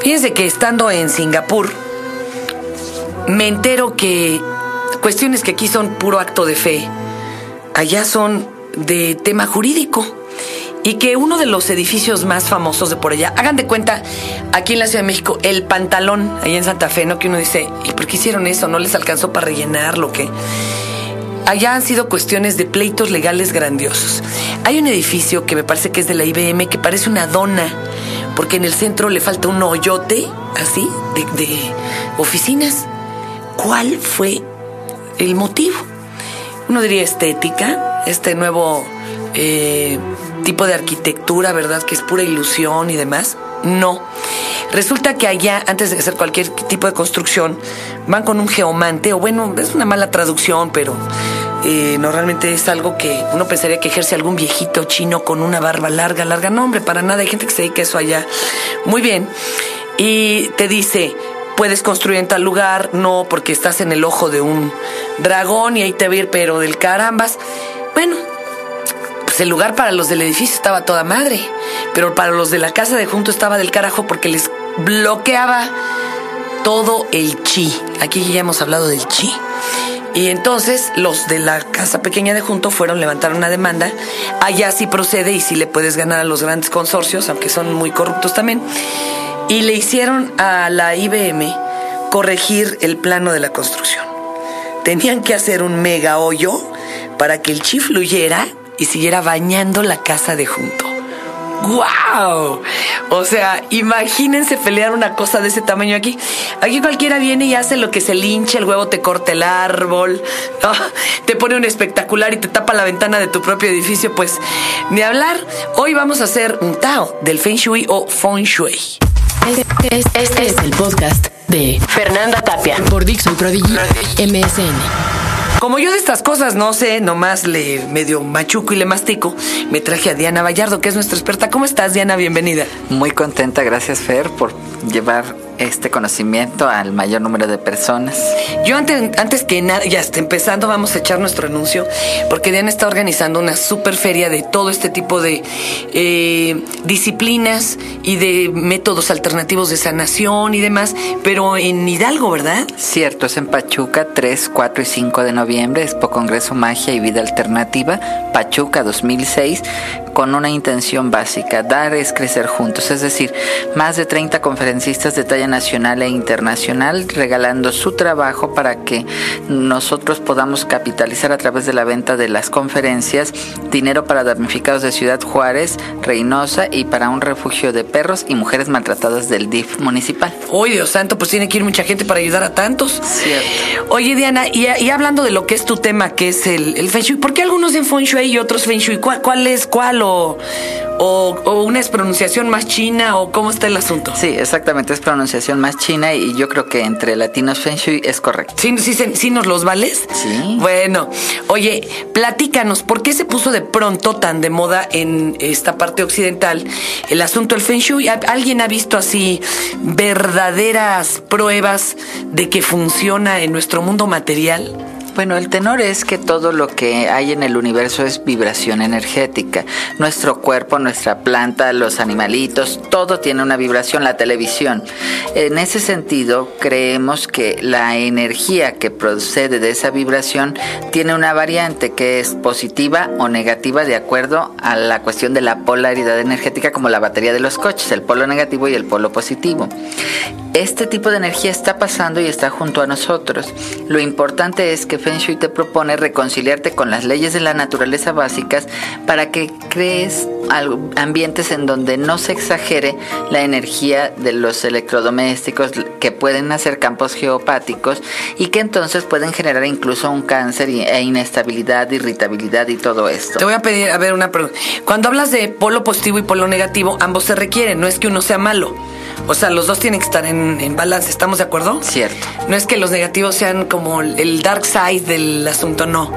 Fíjense que estando en Singapur, me entero que cuestiones que aquí son puro acto de fe, allá son de tema jurídico. Y que uno de los edificios más famosos de por allá, hagan de cuenta, aquí en la Ciudad de México, el pantalón, ahí en Santa Fe, ¿no? Que uno dice, ¿y por qué hicieron eso? ¿No les alcanzó para rellenar lo que? Allá han sido cuestiones de pleitos legales grandiosos. Hay un edificio que me parece que es de la IBM que parece una dona, porque en el centro le falta un hoyote, así, de, oficinas. ¿Cuál fue el motivo? Uno diría estética, este nuevo eh, tipo de arquitectura, ¿verdad? Que es pura ilusión y demás. No. Resulta que allá, antes de hacer cualquier tipo de construcción, van con un geomante, o bueno, es una mala traducción, pero eh, normalmente es algo que uno pensaría que ejerce algún viejito chino con una barba larga, larga. No, hombre, para nada, hay gente que se dedica a eso allá. Muy bien. Y te dice, puedes construir en tal lugar, no, porque estás en el ojo de un dragón y ahí te va a ir, pero del carambas. Bueno, pues el lugar para los del edificio estaba toda madre, pero para los de la casa de junto estaba del carajo porque les bloqueaba todo el chi. Aquí ya hemos hablado del chi. Y entonces los de la casa pequeña de junto fueron levantar una demanda. Allá sí procede y sí le puedes ganar a los grandes consorcios, aunque son muy corruptos también. Y le hicieron a la IBM corregir el plano de la construcción. Tenían que hacer un mega hoyo para que el chi fluyera y siguiera bañando la casa de junto. ¡Guau! O sea, imagínense pelear una cosa de ese tamaño aquí. Aquí cualquiera viene y hace lo que se lincha, el huevo te corta el árbol, te pone un espectacular y te tapa la ventana de tu propio edificio. Pues ni hablar. Hoy vamos a hacer un Tao del Feng Shui o Feng Shui. Este, este es el podcast de Fernanda Tapia por Dixon Prodigy MSN. Como yo de estas cosas no sé, nomás le medio machuco y le mastico, me traje a Diana Vallardo, que es nuestra experta. ¿Cómo estás, Diana? Bienvenida. Muy contenta, gracias Fer, por llevar este conocimiento al mayor número de personas. Yo antes, antes que nada, ya está empezando, vamos a echar nuestro anuncio, porque Diana está organizando una super feria de todo este tipo de eh, disciplinas y de métodos alternativos de sanación y demás, pero en Hidalgo, ¿verdad? Cierto, es en Pachuca, 3, 4 y 5 de noviembre, Expo Congreso Magia y Vida Alternativa, Pachuca 2006, con una intención básica, dar es crecer juntos, es decir, más de 30 conferencistas de talla nacional e internacional regalando su trabajo para que nosotros podamos capitalizar a través de la venta de las conferencias dinero para damnificados de Ciudad Juárez, Reynosa y para un refugio de perros y mujeres maltratadas del DIF municipal. Uy, Dios santo, pues tiene que ir mucha gente para ayudar a tantos. Cierto. Oye, Diana, y, y hablando de lo que es tu tema, que es el, el Feng Shui, ¿por qué algunos en Feng Shui y otros Feng Shui? ¿Cuál, cuál es cuál o, o, o una es pronunciación más china o cómo está el asunto? Sí, exactamente, es pronunciación más china y yo creo que entre latinos Feng Shui es correcto. ¿Sí, sí, sí, nos los vales? Sí. Bueno, oye, platícanos, ¿por qué se puso de pronto tan de moda en esta parte occidental el asunto del Feng Shui? ¿Al- ¿Alguien ha visto así verdaderas pruebas de que funciona en nuestro mundo material? Bueno, el tenor es que todo lo que hay en el universo es vibración energética. Nuestro cuerpo, nuestra planta, los animalitos, todo tiene una vibración, la televisión. En ese sentido, creemos que la energía que procede de esa vibración tiene una variante que es positiva o negativa de acuerdo a la cuestión de la polaridad energética como la batería de los coches, el polo negativo y el polo positivo. Este tipo de energía está pasando y está junto a nosotros. Lo importante es que Feng Shui te propone reconciliarte con las leyes de la naturaleza básicas para que crees ambientes en donde no se exagere la energía de los electrodomésticos que pueden hacer campos geopáticos y que entonces pueden generar incluso un cáncer e inestabilidad, irritabilidad y todo esto. Te voy a pedir, a ver, una pregunta. Cuando hablas de polo positivo y polo negativo, ambos se requieren, no es que uno sea malo. O sea, los dos tienen que estar en, en balance, ¿estamos de acuerdo? Cierto. No es que los negativos sean como el dark side del asunto, no.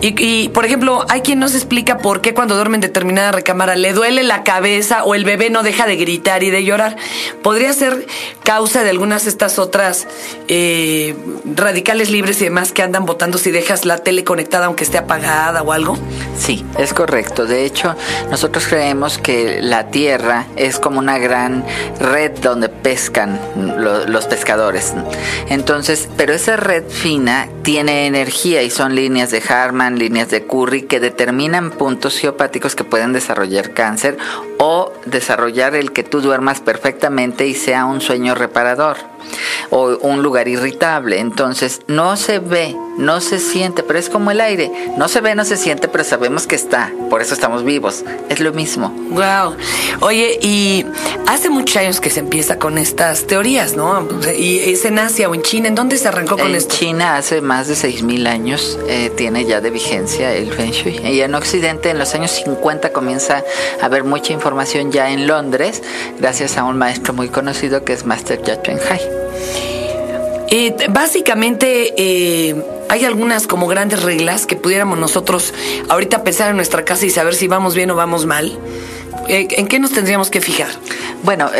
Y, por ejemplo, hay quien nos explica por qué cuando duerme en determinada recámara le duele la cabeza o el bebé no deja de gritar y de llorar. Podría ser causa de algunas de estas otras eh, radicales libres y demás que andan votando si dejas la tele conectada aunque esté apagada o algo. Sí, es correcto. De hecho, nosotros creemos que la Tierra es como una gran red donde pescan los pescadores. Entonces, pero esa red fina tiene energía y son líneas de Harman, líneas de Curry que determinan puntos geopáticos que pueden desarrollar cáncer o desarrollar el que tú duermas perfectamente y sea un sueño reparador o un lugar irritable. Entonces no se ve, no se siente, pero es como el aire. No se ve, no se siente, pero sabemos que está. Por eso estamos vivos. Es lo mismo. Wow. Oye, y hace muchos años que se empieza con estas teorías, ¿no? Y es en Asia o en China. ¿En dónde se arrancó con esto? En China hace más de 6.000 años eh, tiene ya de vigencia el Feng Shui. Y en Occidente en los años 50 comienza a haber mucha información ya en Londres, gracias a un maestro muy conocido que es Master Yatuen Hai. Eh, básicamente eh, hay algunas como grandes reglas que pudiéramos nosotros ahorita pensar en nuestra casa y saber si vamos bien o vamos mal. Eh, ¿En qué nos tendríamos que fijar? Bueno,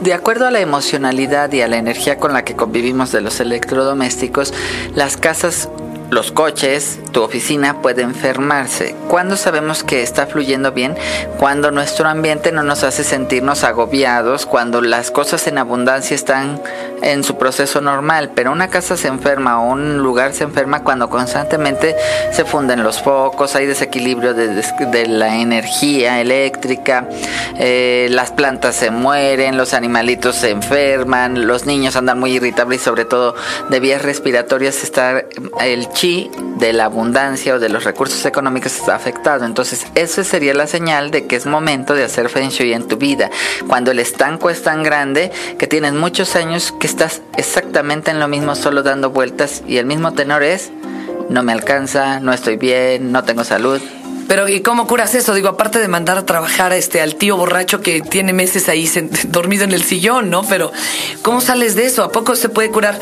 de acuerdo a la emocionalidad y a la energía con la que convivimos de los electrodomésticos, las casas los coches, tu oficina puede enfermarse. ¿Cuándo sabemos que está fluyendo bien? Cuando nuestro ambiente no nos hace sentirnos agobiados, cuando las cosas en abundancia están en su proceso normal, pero una casa se enferma o un lugar se enferma cuando constantemente se funden los focos, hay desequilibrio de, la energía eléctrica, eh, las plantas se mueren, los animalitos se enferman, los niños andan muy irritables y sobre todo de vías respiratorias está el chi de la abundancia o de los recursos económicos está afectado. Entonces, eso sería la señal de que es momento de hacer Feng Shui en tu vida. Cuando el estanco es tan grande que tienes muchos años que estás exactamente en lo mismo, solo dando vueltas y el mismo tenor es, no me alcanza, no estoy bien, no tengo salud. Pero ¿y cómo curas eso? Digo, aparte de mandar a trabajar a este al tío borracho que tiene meses ahí dormido en el sillón, ¿no? Pero ¿cómo sales de eso? ¿A poco se puede curar?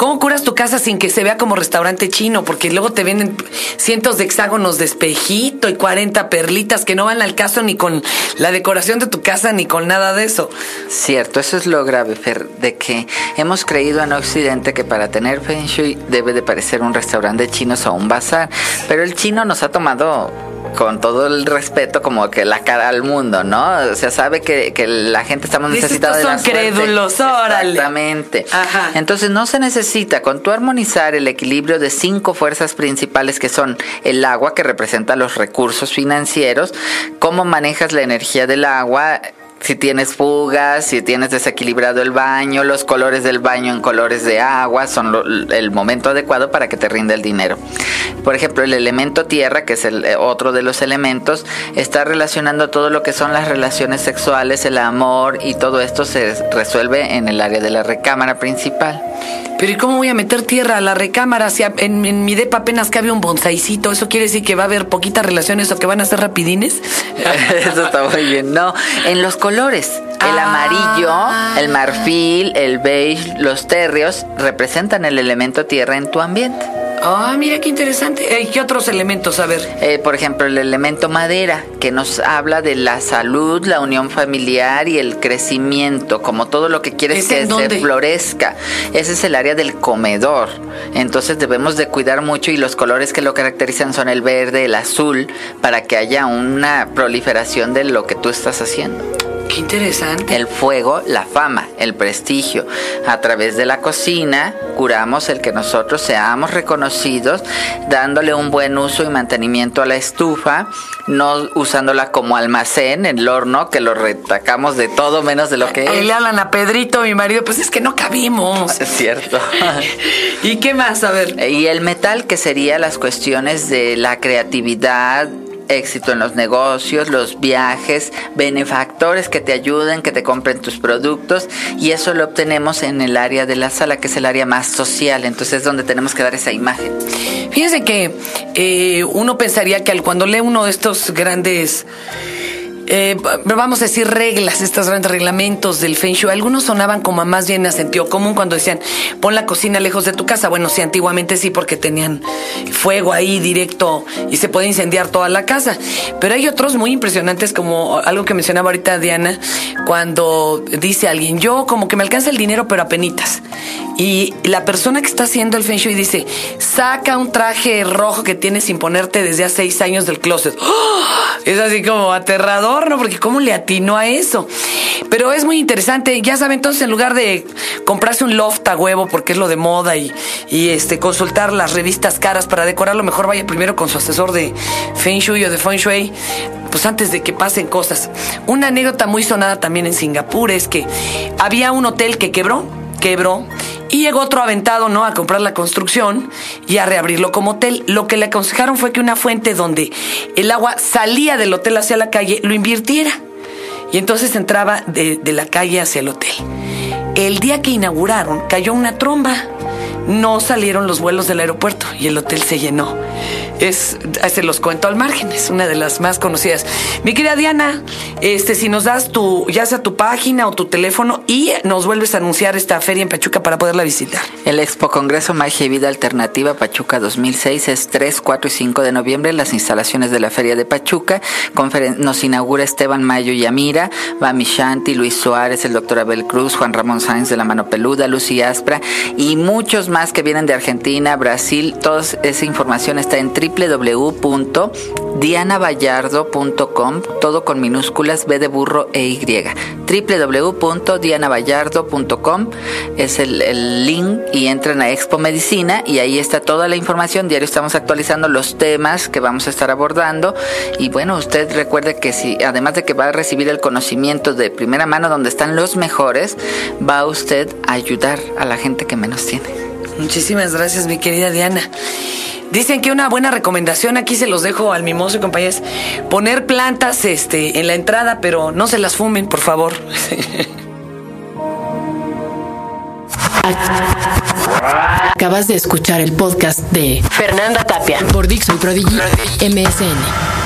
¿Cómo curas tu casa sin que se vea como restaurante chino? Porque luego te venden cientos de hexágonos de espejito y 40 perlitas que no van al caso ni con la decoración de tu casa ni con nada de eso. Cierto, eso es lo grave, Fer, de que hemos creído en Occidente que para tener Feng Shui debe de parecer un restaurante chino o un bazar, pero el chino nos ha tomado con todo el respeto como que la cara al mundo, ¿no? O sea, sabe que, la gente estamos necesitados de la son crédulos, órale. Exactamente. Ajá. Entonces no se necesita con tu armonizar el equilibrio de cinco fuerzas principales que son el agua que representa los recursos financieros, cómo manejas la energía del agua, si tienes fugas, si tienes desequilibrado el baño, los colores del baño en colores de agua son el momento adecuado para que te rinda el dinero. Por ejemplo, el elemento tierra, que es el eh, otro de los elementos, está relacionando todo lo que son las relaciones sexuales, el amor y todo esto se resuelve en el área de la recámara principal. Pero ¿y cómo voy a meter tierra a la recámara si en, mi depa apenas cabe un bonsaicito? ¿Eso quiere decir que va a haber poquitas relaciones o que van a ser rapidines? Eso está muy bien. No, en los colores. El ah. amarillo, el marfil, el beige, los terrios representan el elemento tierra en tu ambiente. Ah, mira qué interesante. ¿Qué otros elementos? A ver. Eh, por ejemplo, el elemento madera, que nos habla de la salud, la unión familiar y el crecimiento, como todo lo que quieres que se florezca. Ese es el área del comedor. Entonces debemos de cuidar mucho y los colores que lo caracterizan son el verde, el azul, para que haya una proliferación de lo que tú estás haciendo. Qué interesante. El fuego, la fama, el prestigio. A través de la cocina curamos el que nosotros seamos reconocidos, dándole un buen uso y mantenimiento a la estufa, no usándola como almacén, el horno, que lo retacamos de todo menos de lo que es. le hablan a Pedrito, mi marido, pues es que no cabimos. Es cierto. ¿Y qué más? A ver. Y el metal, que sería las cuestiones de la creatividad, éxito en los negocios, los viajes, benefactores que te ayuden, que te compren tus productos y eso lo obtenemos en el área de la sala, que es el área más social, entonces es donde tenemos que dar esa imagen. Fíjense que eh, uno pensaría que al cuando lee uno de estos grandes eh, vamos a decir reglas, estos grandes reglamentos del Feng Shui, algunos sonaban como más bien a sentido común cuando decían pon la cocina lejos de tu casa. Bueno, sí, antiguamente sí, porque tenían fuego ahí directo y se puede incendiar toda la casa. Pero hay otros muy impresionantes, como algo que mencionaba ahorita Diana, cuando dice alguien, yo como que me alcanza el dinero, pero a penitas. Y la persona que está haciendo el Feng Shui dice, saca un traje rojo que tienes sin ponerte desde hace seis años del closet. ¡Oh! Es así como aterrador horno, porque cómo le atinó a eso. Pero es muy interesante. Ya saben, entonces en lugar de comprarse un loft a huevo, porque es lo de moda, y, y este consultar las revistas caras para decorarlo, mejor vaya primero con su asesor de Feng Shui o de Feng Shui, pues antes de que pasen cosas. Una anécdota muy sonada también en Singapur es que había un hotel que quebró, quebró, y llegó otro aventado, ¿no? A comprar la construcción y a reabrirlo como hotel. Lo que le aconsejaron fue que una fuente donde el agua salía del hotel hacia la calle lo invirtiera. Y entonces entraba de, de la calle hacia el hotel. El día que inauguraron cayó una tromba. No salieron los vuelos del aeropuerto y el hotel se llenó es, se los cuento al margen, es una de las más conocidas. Mi querida Diana, este, si nos das tu, ya sea tu página o tu teléfono y nos vuelves a anunciar esta feria en Pachuca para poderla visitar. El Expo Congreso Magia y Vida Alternativa Pachuca 2006 es 3, 4 y 5 de noviembre en las instalaciones de la Feria de Pachuca. nos inaugura Esteban Mayo y Amira, Bami Shanti, Luis Suárez, el doctor Abel Cruz, Juan Ramón Sáenz de la Mano Peluda, Lucy Aspra y muchos más que vienen de Argentina, Brasil. Toda esa información está en www.dianavallardo.com, todo con minúsculas B de burro e Y. www.dianavallardo.com es el, el, link y entran a Expo Medicina y ahí está toda la información. Diario estamos actualizando los temas que vamos a estar abordando y bueno, usted recuerde que si además de que va a recibir el conocimiento de primera mano donde están los mejores, va usted a ayudar a la gente que menos tiene. Muchísimas gracias, mi querida Diana. Dicen que una buena recomendación, aquí se los dejo al mimoso y compañeros, poner plantas este, en la entrada, pero no se las fumen, por favor. Acabas de escuchar el podcast de Fernanda Tapia por Dixon Prodigy MSN.